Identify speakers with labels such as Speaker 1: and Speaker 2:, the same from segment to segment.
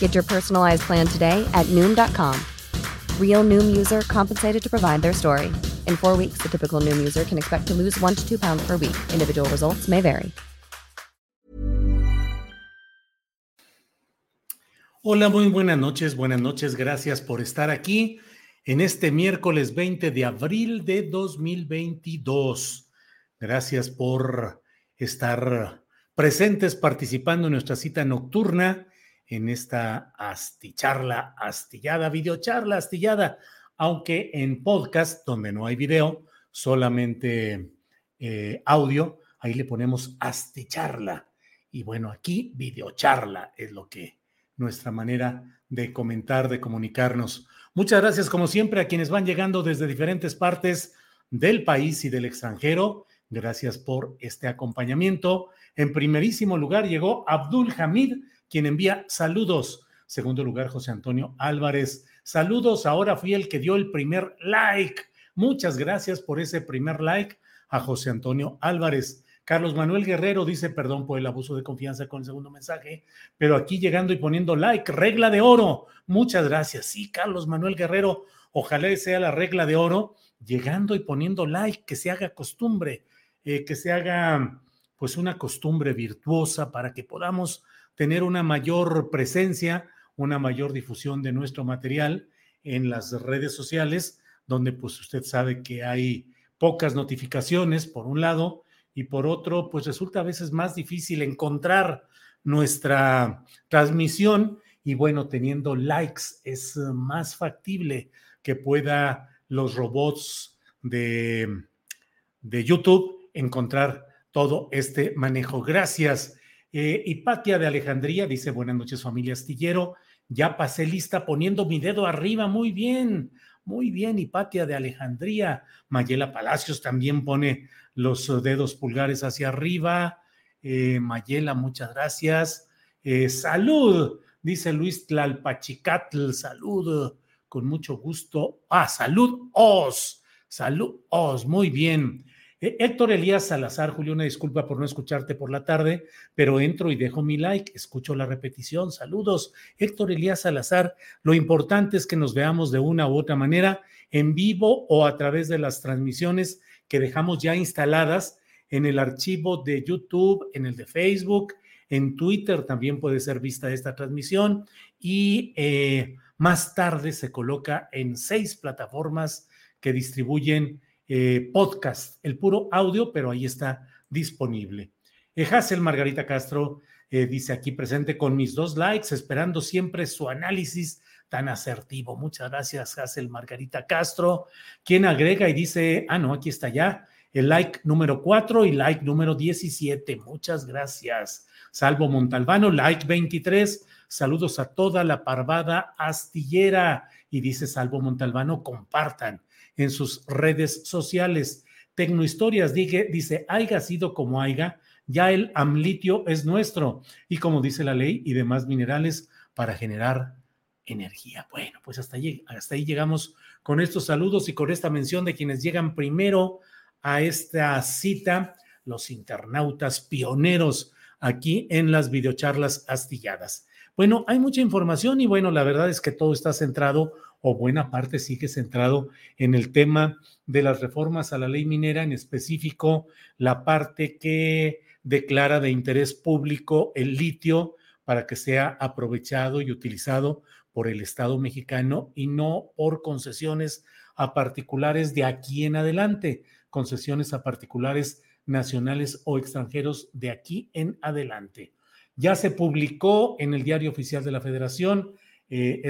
Speaker 1: Get your personalized plan today at Noom.com. Real Noom user compensated to provide their story. In four weeks, the typical Noom user can expect to lose one to two pounds per week. Individual results may vary.
Speaker 2: Hola, muy buenas noches. Buenas noches. Gracias por estar aquí en este miércoles 20 de abril de 2022. Gracias por estar presentes participando en nuestra cita nocturna en esta asticharla, astillada, videocharla, astillada, aunque en podcast, donde no hay video, solamente eh, audio, ahí le ponemos asticharla. Y bueno, aquí videocharla es lo que nuestra manera de comentar, de comunicarnos. Muchas gracias, como siempre, a quienes van llegando desde diferentes partes del país y del extranjero. Gracias por este acompañamiento. En primerísimo lugar llegó Abdul Hamid, quien envía saludos. Segundo lugar, José Antonio Álvarez. Saludos, ahora fui el que dio el primer like. Muchas gracias por ese primer like a José Antonio Álvarez. Carlos Manuel Guerrero dice, perdón por el abuso de confianza con el segundo mensaje, pero aquí llegando y poniendo like, regla de oro. Muchas gracias. Sí, Carlos Manuel Guerrero, ojalá sea la regla de oro, llegando y poniendo like, que se haga costumbre, eh, que se haga pues una costumbre virtuosa para que podamos tener una mayor presencia, una mayor difusión de nuestro material en las redes sociales, donde pues usted sabe que hay pocas notificaciones, por un lado, y por otro, pues resulta a veces más difícil encontrar nuestra transmisión y bueno, teniendo likes es más factible que pueda los robots de, de YouTube encontrar todo este manejo. Gracias. Eh, Hipatia de Alejandría dice, buenas noches familia astillero, ya pasé lista poniendo mi dedo arriba, muy bien, muy bien, Hipatia de Alejandría. Mayela Palacios también pone los dedos pulgares hacia arriba. Eh, Mayela, muchas gracias. Eh, salud, dice Luis Tlalpachicatl, salud, con mucho gusto. Ah, salud, os, salud, os, muy bien. Eh, Héctor Elías Salazar, Julio, una disculpa por no escucharte por la tarde, pero entro y dejo mi like, escucho la repetición. Saludos, Héctor Elías Salazar. Lo importante es que nos veamos de una u otra manera, en vivo o a través de las transmisiones que dejamos ya instaladas en el archivo de YouTube, en el de Facebook, en Twitter también puede ser vista esta transmisión y eh, más tarde se coloca en seis plataformas que distribuyen eh, podcast, el puro audio, pero ahí está disponible. Eh, Hazel Margarita Castro eh, dice aquí presente con mis dos likes, esperando siempre su análisis tan asertivo. Muchas gracias, Hazel Margarita Castro, quien agrega y dice, ah, no, aquí está ya, el like número 4 y like número 17. Muchas gracias. Salvo Montalbano, like 23. Saludos a toda la parvada astillera. Y dice Salvo Montalbano, compartan en sus redes sociales. Tecnohistorias dice, dice, haya sido como haya, ya el amlitio es nuestro y como dice la ley y demás minerales para generar energía. Bueno, pues hasta ahí, hasta ahí llegamos con estos saludos y con esta mención de quienes llegan primero a esta cita, los internautas pioneros aquí en las videocharlas astilladas. Bueno, hay mucha información y bueno, la verdad es que todo está centrado o buena parte sigue centrado en el tema de las reformas a la ley minera, en específico la parte que declara de interés público el litio para que sea aprovechado y utilizado por el Estado mexicano y no por concesiones a particulares de aquí en adelante, concesiones a particulares nacionales o extranjeros de aquí en adelante. Ya se publicó en el Diario Oficial de la Federación eh,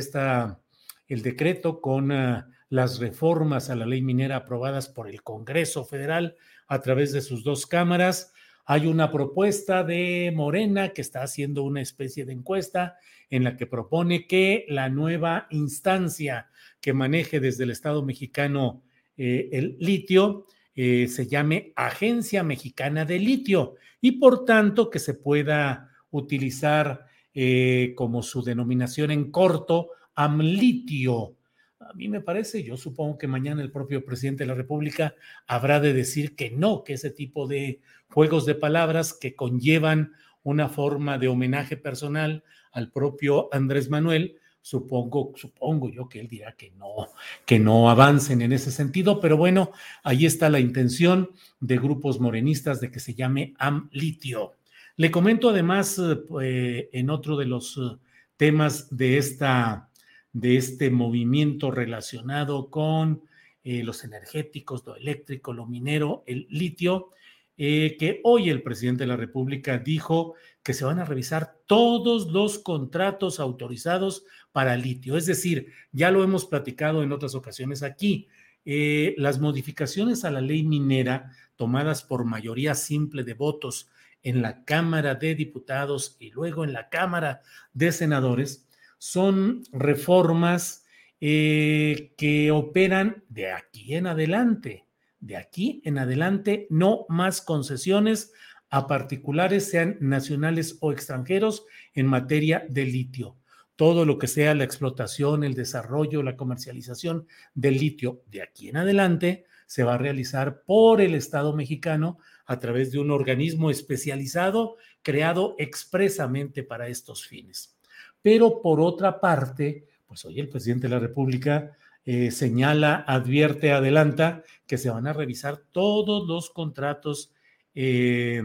Speaker 2: el decreto con uh, las reformas a la ley minera aprobadas por el Congreso Federal a través de sus dos cámaras. Hay una propuesta de Morena que está haciendo una especie de encuesta en la que propone que la nueva instancia que maneje desde el Estado mexicano eh, el litio eh, se llame Agencia Mexicana de Litio y por tanto que se pueda utilizar eh, como su denominación en corto AMLitio. A mí me parece, yo supongo que mañana el propio presidente de la República habrá de decir que no, que ese tipo de juegos de palabras que conllevan una forma de homenaje personal al propio Andrés Manuel, supongo, supongo yo que él dirá que no, que no avancen en ese sentido, pero bueno, ahí está la intención de grupos morenistas de que se llame AMLitio. Le comento además eh, en otro de los eh, temas de, esta, de este movimiento relacionado con eh, los energéticos, lo eléctrico, lo minero, el litio, que hoy el presidente de la República dijo que se van a revisar todos los contratos autorizados para litio. Es decir, ya lo hemos platicado en otras ocasiones aquí, las modificaciones a la ley minera tomadas por mayoría simple de votos en la Cámara de Diputados y luego en la Cámara de Senadores son reformas eh, que operan de aquí en adelante. De aquí en adelante, no más concesiones a particulares, sean nacionales o extranjeros, en materia de litio. Todo lo que sea la explotación, el desarrollo, la comercialización del litio de aquí en adelante se va a realizar por el Estado mexicano a través de un organismo especializado creado expresamente para estos fines. Pero por otra parte, pues hoy el presidente de la República eh, señala, advierte, adelanta que se van a revisar todos los contratos eh,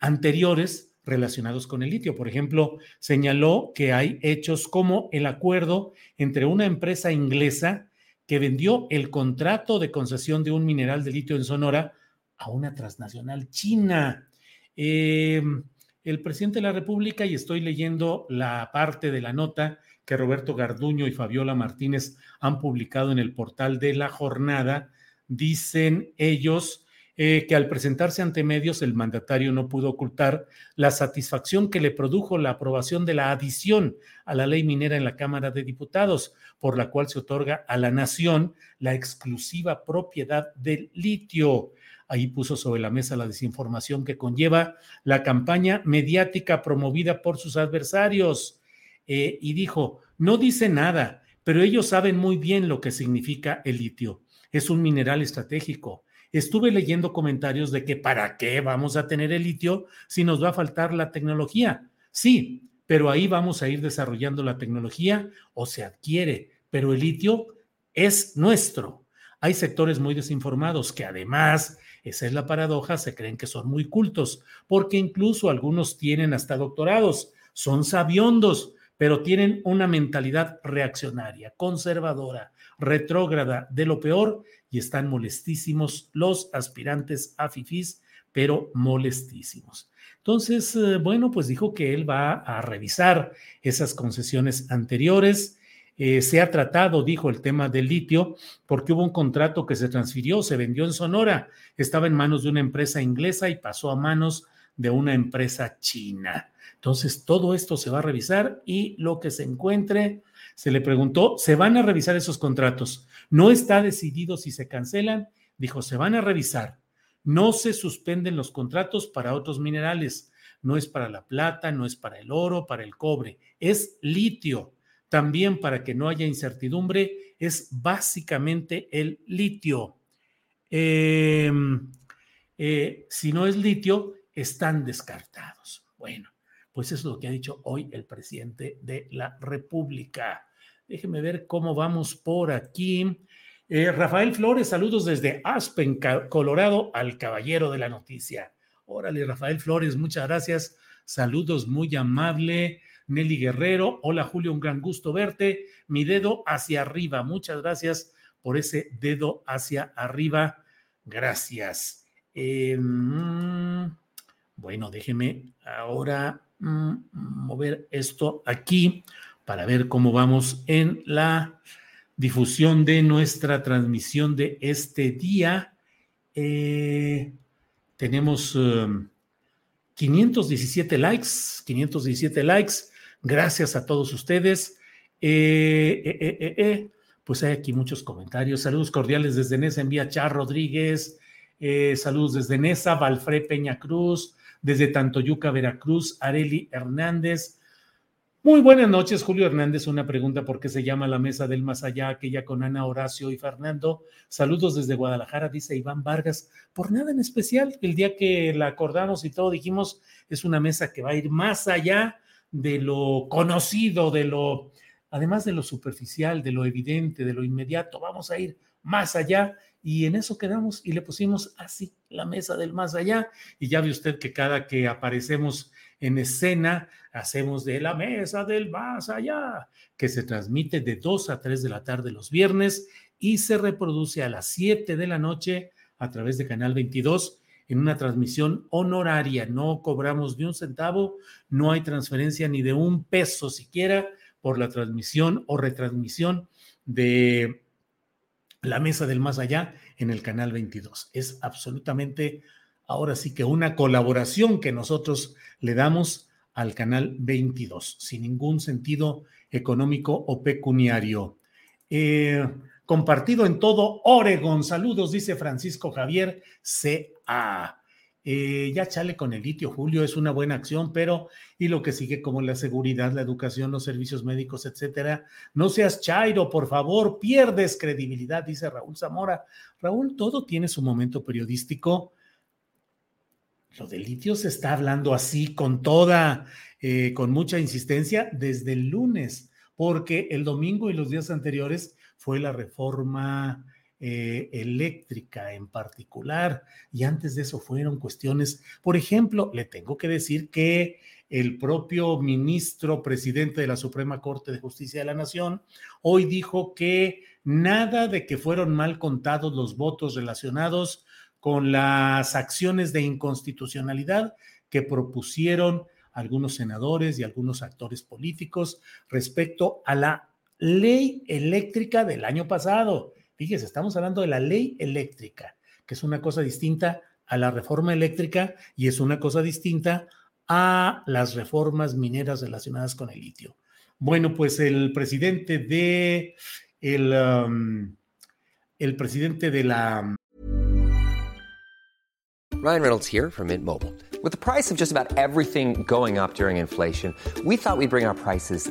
Speaker 2: anteriores relacionados con el litio. Por ejemplo, señaló que hay hechos como el acuerdo entre una empresa inglesa que vendió el contrato de concesión de un mineral de litio en Sonora a una transnacional china. Em, el presidente de la República, y estoy leyendo la parte de la nota que Roberto Garduño y Fabiola Martínez han publicado en el portal de la jornada, dicen ellos eh, que al presentarse ante medios el mandatario no pudo ocultar la satisfacción que le produjo la aprobación de la adición a la ley minera en la Cámara de Diputados, por la cual se otorga a la nación la exclusiva propiedad del litio. Ahí puso sobre la mesa la desinformación que conlleva la campaña mediática promovida por sus adversarios. Eh, y dijo, no dice nada, pero ellos saben muy bien lo que significa el litio. Es un mineral estratégico estuve leyendo comentarios de que para qué vamos a tener el litio si nos va a faltar la tecnología. Sí, pero ahí vamos a ir desarrollando la tecnología o se adquiere, pero el litio es nuestro. Hay sectores muy desinformados que además, esa es la paradoja, se creen que son muy cultos, porque incluso algunos tienen hasta doctorados, son sabiondos, pero tienen una mentalidad reaccionaria, conservadora, retrógrada, de lo peor, y están molestísimos los aspirantes a FIFIs, pero molestísimos. Entonces, eh, bueno, pues dijo que él va a revisar esas concesiones anteriores. Eh, se ha tratado, dijo, el tema del litio, porque hubo un contrato que se transfirió, se vendió en Sonora, estaba en manos de una empresa inglesa y pasó a manos de una empresa china. Entonces, todo esto se va a revisar y lo que se encuentre, se le preguntó, se van a revisar esos contratos. No está decidido si se cancelan. Dijo, se van a revisar. No se suspenden los contratos para otros minerales. No es para la plata, no es para el oro, para el cobre. Es litio. También para que no haya incertidumbre, es básicamente el litio. Em, eh, si no es litio, están descartados. Bueno, pues eso es lo que ha dicho hoy el presidente de la República. Déjeme ver cómo vamos por aquí. Eh, Rafael Flores, saludos desde Aspen, Colorado, al caballero de la noticia. Órale, Rafael Flores, muchas gracias. Saludos muy amable. Nelly Guerrero, hola Julio, un gran gusto verte. Mi dedo hacia arriba. Muchas gracias por ese dedo hacia arriba. Gracias. Eh, mm, bueno, déjeme ahora mm, mover esto aquí para ver cómo vamos en la difusión de nuestra transmisión de este día. Eh, tenemos 517 um, likes, 517 likes. Gracias a todos ustedes. Eh, eh, pues hay aquí muchos comentarios. Saludos cordiales desde Nesa, envía Char Rodríguez. saludos desde Nesa, Valfré Peña Cruz. Desde Tantoyuca, Veracruz, Areli Hernández. Muy buenas noches, Julio Hernández. Una pregunta, ¿por qué se llama la mesa del más allá, aquella con Ana Horacio y Fernando? Saludos desde Guadalajara, dice Iván Vargas. Por nada en especial, el día que la acordamos y todo dijimos, es una mesa que va a ir más allá de lo conocido, de lo, además de lo superficial, de lo evidente, de lo inmediato, vamos a ir más allá. Y en eso quedamos y le pusimos así la mesa del más allá. Y ya ve usted que cada que aparecemos en escena, hacemos de la mesa del más allá, que se transmite de 2 a 3 de la tarde los viernes y se reproduce a las 7 de la noche a través de Canal 22 en una transmisión honoraria. No cobramos ni un centavo, no hay transferencia ni de un peso siquiera por la transmisión o retransmisión de la mesa del más allá en el Canal 22. Es absolutamente ahora sí que una colaboración que nosotros le damos al canal 22, sin ningún sentido económico o pecuniario. Eh, compartido en todo Oregon. Saludos, dice Francisco Javier C.A. Eh, ya chale con el litio, Julio, es una buena acción, pero y lo que sigue como la seguridad, la educación, los servicios médicos, etcétera. No seas chairo, por favor, pierdes credibilidad, dice Raúl Zamora. Raúl, todo tiene su momento periodístico lo de litio se está hablando así con toda, eh, con mucha insistencia desde el lunes, porque el domingo y los días anteriores fue la reforma eh, eléctrica en particular, y antes de eso fueron cuestiones, por ejemplo, le tengo que decir que el propio ministro presidente de la Suprema Corte de Justicia de la Nación hoy dijo que nada de que fueron mal contados los votos relacionados con las acciones de inconstitucionalidad que propusieron algunos senadores y algunos actores políticos respecto a la ley eléctrica del año pasado. Fíjese, estamos hablando de la ley eléctrica, que es una cosa distinta a la reforma eléctrica y es una cosa distinta a las reformas mineras relacionadas con el litio. Bueno, pues el presidente de el, um, el presidente de la
Speaker 3: Ryan Reynolds here from Mint Mobile. With the price of just about everything going up during inflation, we thought we'd bring our prices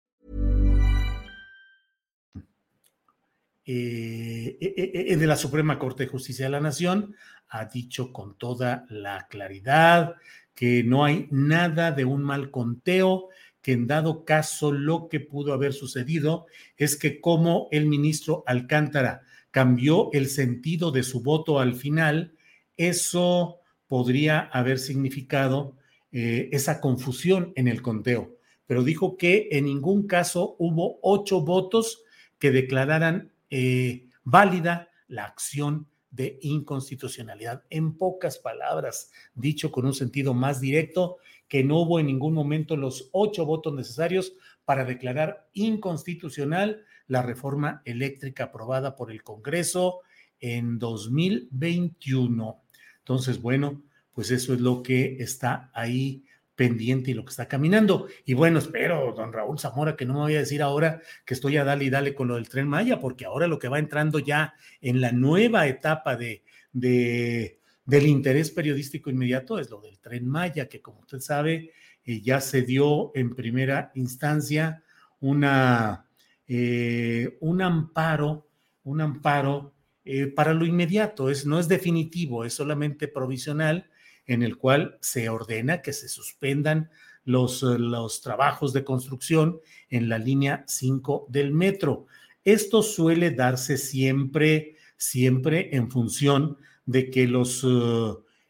Speaker 2: Eh, eh, eh, de la Suprema Corte de Justicia de la Nación ha dicho con toda la claridad que no hay nada de un mal conteo, que en dado caso lo que pudo haber sucedido es que como el ministro Alcántara cambió el sentido de su voto al final, eso podría haber significado eh, esa confusión en el conteo. Pero dijo que en ningún caso hubo ocho votos que declararan eh, válida la acción de inconstitucionalidad. En pocas palabras, dicho con un sentido más directo, que no hubo en ningún momento los ocho votos necesarios para declarar inconstitucional la reforma eléctrica aprobada por el Congreso en 2021. Entonces, bueno, pues eso es lo que está ahí pendiente y lo que está caminando. Y bueno, espero, don Raúl Zamora, que no me vaya a decir ahora que estoy a dale y dale con lo del tren Maya, porque ahora lo que va entrando ya en la nueva etapa de del interés periodístico inmediato es lo del tren Maya, que como usted sabe, eh, ya se dio en primera instancia una, eh, un amparo, un amparo eh, para lo inmediato, es, no es definitivo, es solamente provisional, en el cual se ordena que se suspendan los, los trabajos de construcción en la línea 5 del metro. Esto suele darse siempre, siempre en función de que los,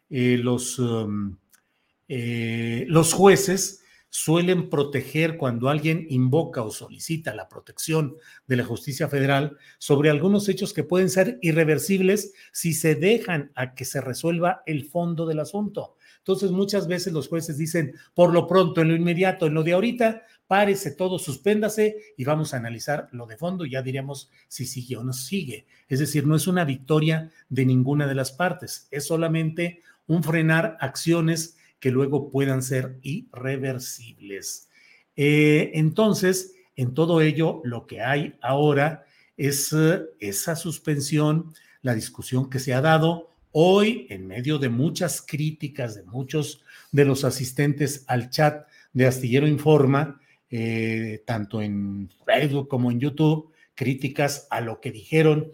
Speaker 2: los, um, los jueces suelen proteger cuando alguien invoca o solicita la protección de la justicia federal sobre algunos hechos que pueden ser irreversibles si se dejan a que se resuelva el fondo del asunto. Entonces, muchas veces los jueces dicen, por lo pronto, en lo inmediato, en lo de ahorita, párese todo, suspéndase y vamos a analizar lo de fondo ya diremos si sigue o no sigue. Es decir, no es una victoria de ninguna de las partes, es solamente un frenar acciones que luego puedan ser irreversibles. Eh, entonces, en todo ello, lo que hay ahora es eh, esa suspensión, la discusión que se ha dado hoy en medio de muchas críticas de muchos de los asistentes al chat de Astillero Informa, eh, tanto en Facebook como en YouTube, críticas a lo que dijeron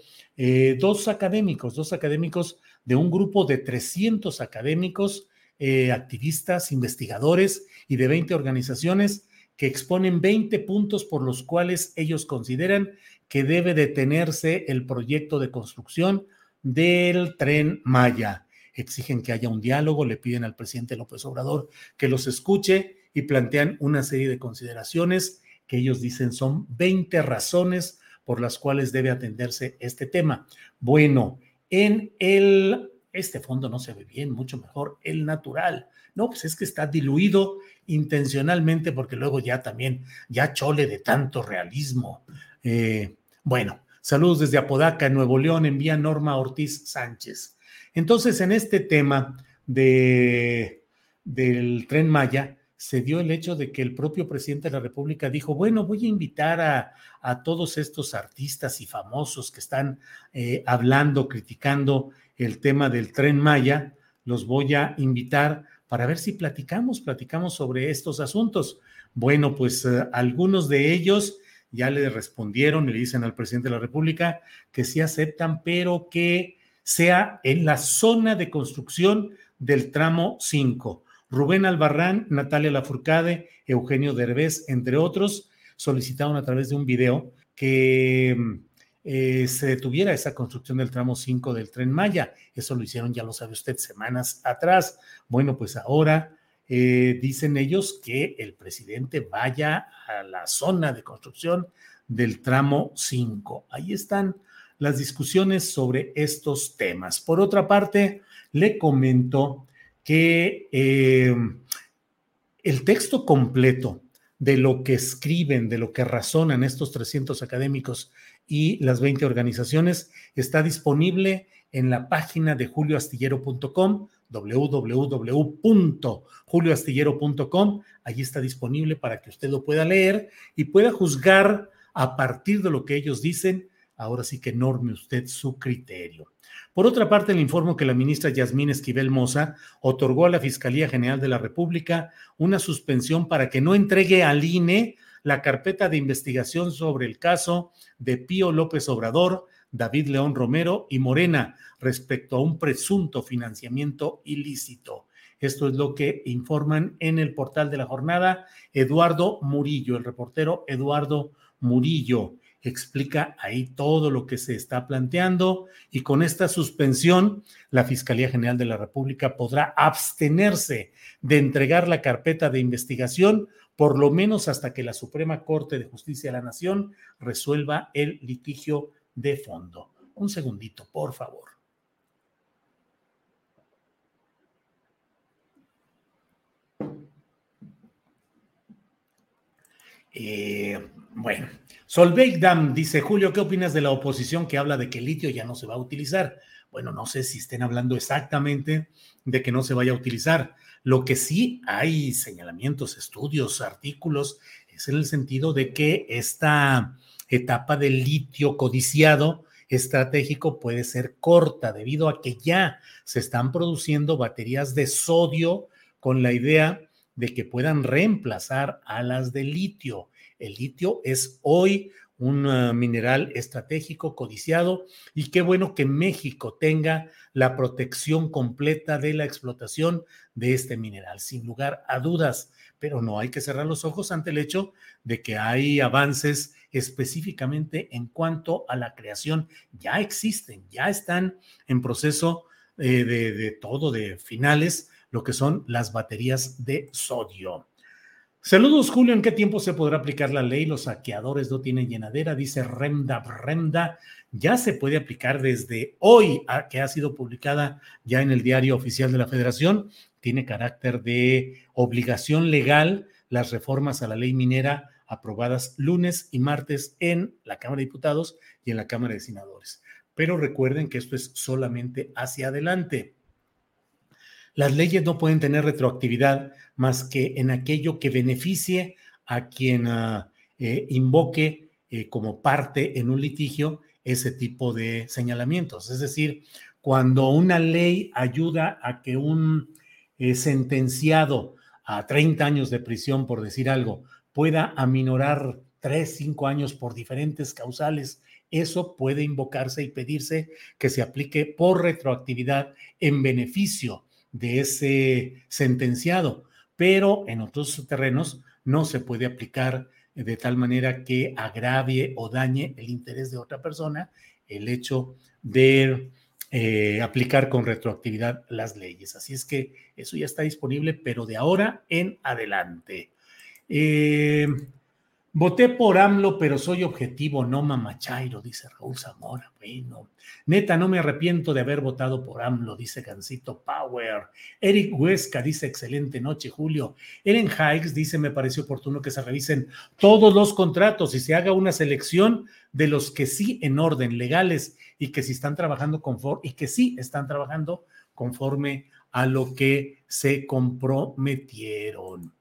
Speaker 2: dos académicos, dos académicos de un grupo de 300 académicos eh, activistas, investigadores y de 20 organizaciones que exponen 20 puntos por los cuales ellos consideran que debe detenerse el proyecto de construcción del tren Maya. Exigen que haya un diálogo, le piden al presidente López Obrador que los escuche y plantean una serie de consideraciones que ellos dicen son 20 razones por las cuales debe atenderse este tema. Bueno, en el este fondo no se ve bien, mucho mejor el natural. No, pues es que está diluido intencionalmente porque luego ya también, ya chole de tanto realismo. Eh, bueno, saludos desde Apodaca, Nuevo León, envía Norma Ortiz Sánchez. Entonces, en este tema de, del tren Maya, se dio el hecho de que el propio presidente de la República dijo, bueno, voy a invitar a, todos estos artistas y famosos que están eh, hablando, criticando el tema del tren Maya, los voy a invitar para ver si platicamos, platicamos sobre estos asuntos. Bueno, pues eh, algunos de ellos ya le respondieron y le dicen al presidente de la República que sí aceptan, pero que sea en la zona de construcción del tramo 5. Rubén Albarrán, Natalia Lafourcade, Eugenio Derbez, entre otros, solicitaron a través de un video que eh, se detuviera esa construcción del tramo 5 del tren Maya. Eso lo hicieron, ya lo sabe usted, semanas atrás. Bueno, pues ahora eh, dicen ellos que el presidente vaya a la zona de construcción del tramo 5. Ahí están las discusiones sobre estos temas. Por otra parte, le comento que eh, el texto completo de lo que escriben, de lo que razonan estos 300 académicos y las 20 organizaciones está disponible en la página de julioastillero.com, www.julioastillero.com. Allí está disponible para que usted lo pueda leer y pueda juzgar a partir de lo que ellos dicen. Ahora sí que norme usted su criterio. Por otra parte, le informo que la ministra Yasmín Esquivel Moza otorgó a la Fiscalía General de la República una suspensión para que no entregue al INE la carpeta de investigación sobre el caso de Pío López Obrador, David León Romero y Morena respecto a un presunto financiamiento ilícito. Esto es lo que informan en el portal de la jornada Eduardo Murillo, el reportero Eduardo Murillo explica ahí todo lo que se está planteando y con esta suspensión, la Fiscalía General de la República podrá abstenerse de entregar la carpeta de investigación por lo menos hasta que la Suprema Corte de Justicia de la Nación resuelva el litigio de fondo. Un segundito, por favor. Eh, bueno, Solveig dice, Julio, ¿qué opinas de la oposición que habla de que el litio ya no se va a utilizar? Bueno, no sé si estén hablando exactamente de que no se vaya a utilizar. Lo que sí hay señalamientos, estudios, artículos, es en el sentido de que esta etapa del litio codiciado estratégico puede ser corta debido a que ya se están produciendo baterías de sodio con la idea de que puedan reemplazar a las de litio. El litio es hoy un uh, mineral estratégico codiciado y qué bueno que México tenga la protección completa de la explotación de este mineral, sin lugar a dudas, pero no hay que cerrar los ojos ante el hecho de que hay avances específicamente en cuanto a la creación. Ya existen, ya están en proceso eh, de todo, de finales, lo que son las baterías de sodio. Saludos, Julio. ¿En qué tiempo se podrá aplicar la ley? Los saqueadores no tienen llenadera, dice Remda Remda. Ya se puede aplicar desde hoy, que ha sido publicada ya en el diario oficial de la Federación. Tiene carácter de obligación legal las reformas a la ley minera aprobadas lunes y martes en la Cámara de Diputados y en la Cámara de Senadores. Pero recuerden que esto es solamente hacia adelante. Las leyes no pueden tener retroactividad más que en aquello que beneficie a quien uh, eh, invoque eh, como parte en un litigio ese tipo de señalamientos. Es decir, cuando una ley ayuda a que un eh, sentenciado a 30 años de prisión, por decir algo, pueda aminorar 3, 5 años por diferentes causales, eso puede invocarse y pedirse que se aplique por retroactividad en beneficio de ese sentenciado, pero en otros terrenos no se puede aplicar de tal manera que agravie o dañe el interés de otra persona el hecho de eh, aplicar con retroactividad las leyes. Así es que eso ya está disponible, pero de ahora en adelante. Eh, Voté por AMLO, pero soy objetivo, no mamachairo, dice Raúl Zamora. Bueno, neta, no me arrepiento de haber votado por AMLO, dice Gancito Power. Eric Huesca dice, excelente noche, Julio. Ellen Hikes dice, me parece oportuno que se revisen todos los contratos y se haga una selección de los que sí en orden, legales, y que sí están trabajando conforme, y que sí están trabajando conforme a lo que se comprometieron.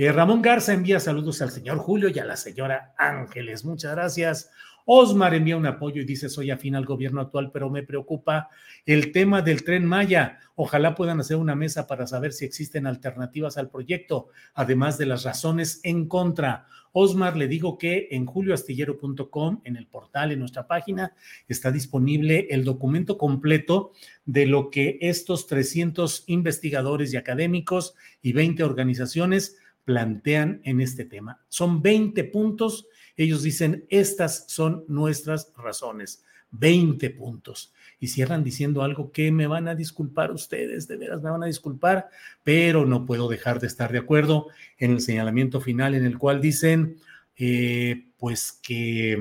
Speaker 2: Eh, Ramón Garza envía saludos al señor Julio y a la señora Ángeles. Muchas gracias. Osmar envía un apoyo y dice, soy afín al gobierno actual, pero me preocupa el tema del tren Maya. Ojalá puedan hacer una mesa para saber si existen alternativas al proyecto, además de las razones en contra. Osmar, le digo que en julioastillero.com, en el portal, en nuestra página, está disponible el documento completo de lo que estos 300 investigadores y académicos y 20 organizaciones plantean en este tema. Son 20 puntos. Ellos dicen, estas son nuestras razones. 20 puntos. Y cierran diciendo algo que me van a disculpar ustedes, de veras me van a disculpar, pero no puedo dejar de estar de acuerdo en el señalamiento final en el cual dicen, eh, pues que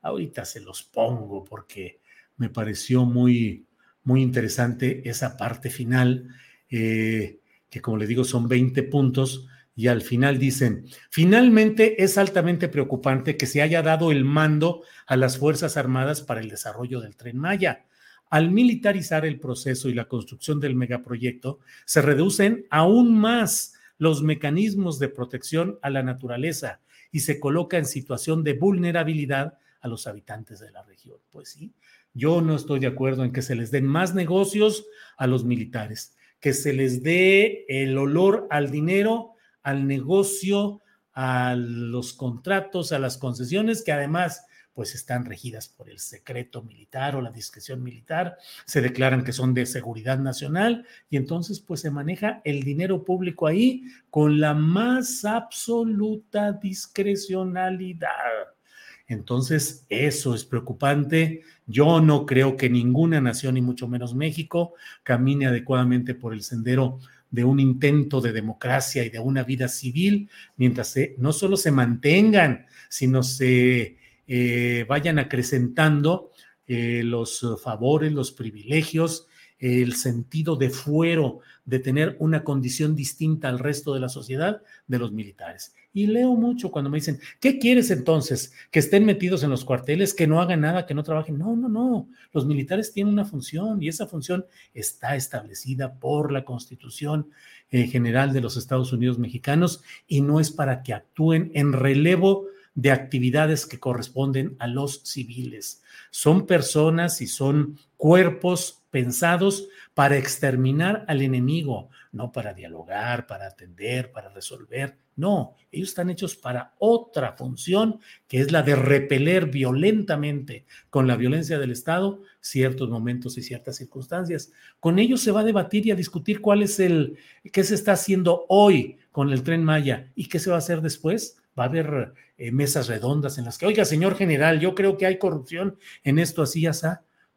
Speaker 2: ahorita se los pongo porque me pareció muy, muy interesante esa parte final, eh, que como le digo son 20 puntos y al final dicen, finalmente es altamente preocupante que se haya dado el mando a las Fuerzas Armadas para el desarrollo del tren Maya. Al militarizar el proceso y la construcción del megaproyecto, se reducen aún más los mecanismos de protección a la naturaleza y se coloca en situación de vulnerabilidad a los habitantes de la región. Pues sí, yo no estoy de acuerdo en que se les den más negocios a los militares, que se les dé el olor al dinero al negocio, a los contratos, a las concesiones, que además pues están regidas por el secreto militar o la discreción militar, se declaran que son de seguridad nacional y entonces pues se maneja el dinero público ahí con la más absoluta discrecionalidad. Entonces, eso es preocupante. Yo no creo que ninguna nación, y mucho menos México, camine adecuadamente por el sendero de un intento de democracia y de una vida civil, mientras no solo se mantengan, sino se eh, vayan acrecentando eh, los favores, los privilegios el sentido de fuero, de tener una condición distinta al resto de la sociedad de los militares. Y leo mucho cuando me dicen, ¿qué quieres entonces? Que estén metidos en los cuarteles, que no hagan nada, que no trabajen. No, no, no. Los militares tienen una función y esa función está establecida por la Constitución eh, General de los Estados Unidos Mexicanos y no es para que actúen en relevo de actividades que corresponden a los civiles. Son personas y son cuerpos pensados para exterminar al enemigo, no para dialogar, para atender, para resolver. No, ellos están hechos para otra función, que es la de repeler violentamente con la violencia del Estado ciertos momentos y ciertas circunstancias. Con ellos se va a debatir y a discutir cuál es el, qué se está haciendo hoy con el tren Maya y qué se va a hacer después. Va a haber eh, mesas redondas en las que, oiga, señor general, yo creo que hay corrupción en esto así, así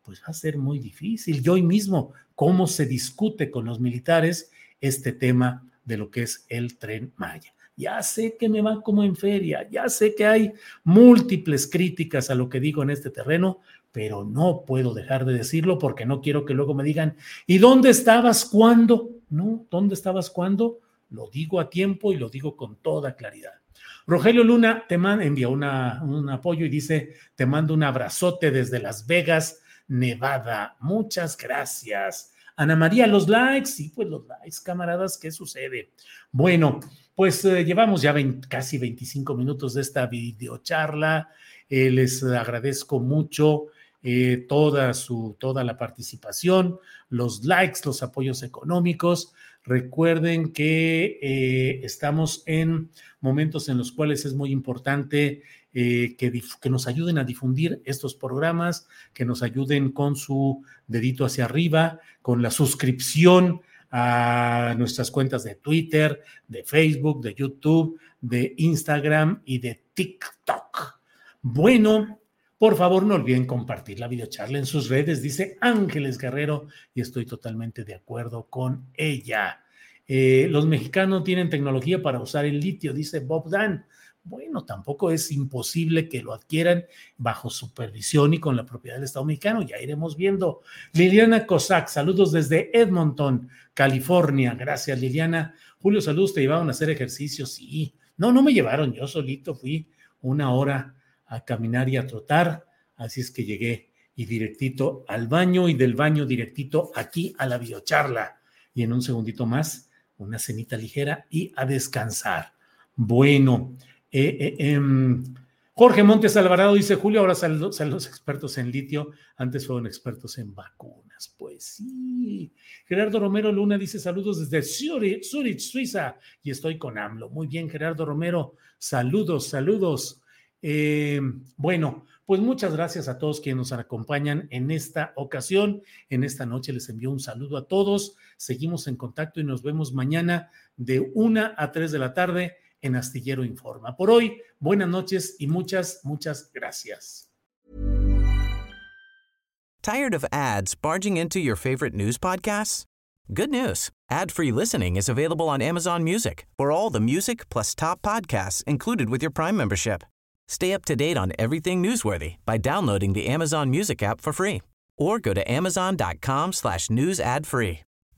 Speaker 2: pues va a ser muy difícil. Yo hoy mismo, cómo se discute con los militares este tema de lo que es el tren Maya. Ya sé que me va como en feria, ya sé que hay múltiples críticas a lo que digo en este terreno, pero no puedo dejar de decirlo porque no quiero que luego me digan, ¿y dónde estabas cuando? No, ¿dónde estabas cuando? Lo digo a tiempo y lo digo con toda claridad. Rogelio Luna te envía una, un apoyo y dice, te mando un abrazote desde Las Vegas, Nevada. Muchas gracias. Ana María, los likes. Sí, pues los likes, camaradas, ¿qué sucede? Bueno, pues eh, llevamos ya casi 25 minutos de esta videocharla. Eh, les agradezco mucho eh, toda, su, toda la participación, los likes, los apoyos económicos. Recuerden que estamos en momentos en los cuales es muy importante eh, que, nos ayuden a difundir estos programas, que nos ayuden con su dedito hacia arriba, con la suscripción a nuestras cuentas de Twitter, de Facebook, de YouTube, de Instagram y de TikTok. Bueno, por favor, no olviden compartir la videocharla en sus redes, dice Ángeles Guerrero, y estoy totalmente de acuerdo con ella. Eh, los mexicanos tienen tecnología para usar el litio, dice Bob Dan. Bueno, tampoco es imposible que lo adquieran bajo supervisión y con la propiedad del Estado mexicano. Ya iremos viendo. Liliana Cossack, saludos desde Edmonton, California. Gracias, Liliana. Julio, saludos. ¿Te llevaron a hacer ejercicio? Sí. No, no me llevaron. Yo solito fui una hora a caminar y a trotar. Así es que llegué y directito al baño y del baño directito aquí a la biocharla. Y en un segundito más una cenita ligera y a descansar. Bueno, eh, eh, em, Jorge Montes Alvarado dice, Julio, ahora salen los expertos en litio, antes fueron expertos en vacunas. Pues sí. Gerardo Romero Luna dice, saludos desde Zurich, Suiza, y estoy con AMLO. Muy bien, Gerardo Romero, saludos, saludos. Em, bueno, pues muchas gracias a todos quienes nos acompañan en esta ocasión. En esta noche les envío un saludo a todos. Seguimos en contacto y nos vemos mañana de una a tres de la tarde en Astillero Informa. Por hoy, buenas noches y muchas, muchas gracias.
Speaker 4: Tired of ads barging into your favorite news podcasts? Good news. Ad-free listening is available on Amazon Music. For all the music plus top podcasts included with your Prime membership. Stay up to date on everything newsworthy by downloading the Amazon Music app for free or go to amazon.com slash news ad free.